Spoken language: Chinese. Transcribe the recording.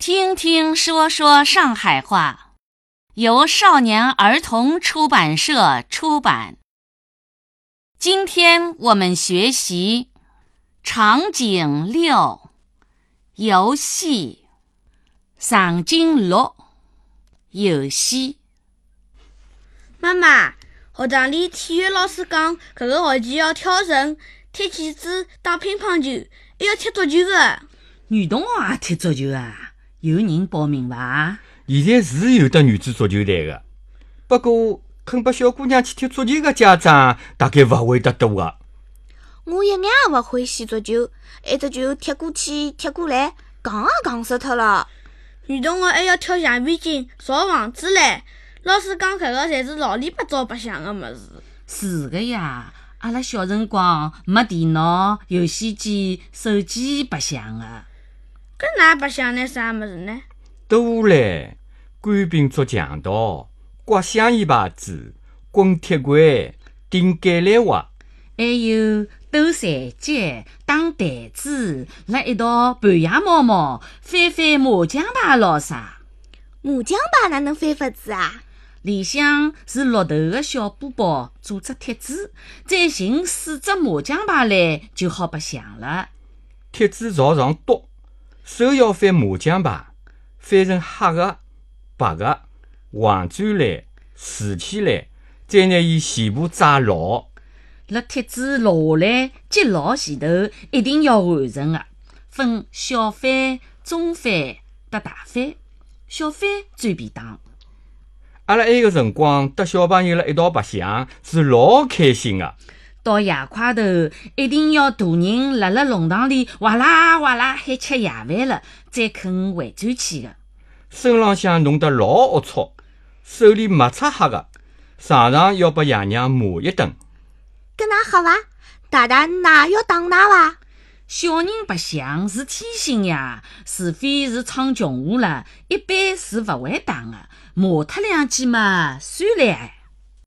听听说说上海话，由少年儿童出版社出版。今天我们学习场景六，游戏。场景六，游戏。妈妈，学堂里体育老师讲，搿个学期要跳绳、踢毽子、打乒乓球，还要踢足球的。女同学也踢足球啊？有人报名伐？现在是有的女子足球队的，不过肯拨小姑娘去踢足球的家长大概勿会得多的。我一眼也勿欢喜足球，一只球踢过去、踢过来，戆也戆死脱了。女同学还要跳橡皮筋、造房子唻。老师讲，搿个侪是老里八糟白相的物事。是的呀，阿拉小辰光没电脑、游戏机、手机白相的。搿哪白相呢啥物事呢？多唻，官兵捉强盗、刮香烟牌子、滚铁轨、顶橄榄核，还有斗残疾、打弹子，辣一道半夜猫猫翻翻麻将牌咾啥。麻将牌哪能翻法子啊？里向是绿头个小布包做只帖子，再寻四只麻将牌来就好白相了。帖子朝上读。手要翻麻将牌，翻成黑的、白的，横转来、竖起来，再拿伊全部扎牢。辣帖子落下来接牢前头，一定要完成的。分小翻、中翻、搭大翻。小翻最便当。阿拉埃个辰光，搭小朋友辣一道白相，是老开心的。到夜快头，一定要大人辣辣弄堂里哇啦哇啦喊吃夜饭了，再肯回转去的。身浪向弄得老龌龊，手里没擦黑的，常常要拨爷娘骂一顿。跟㑚好伐？大大哪要打㑚伐？小人白相是天性呀，除非是闯穷祸了，一般是勿会打的。骂他两记嘛，算了。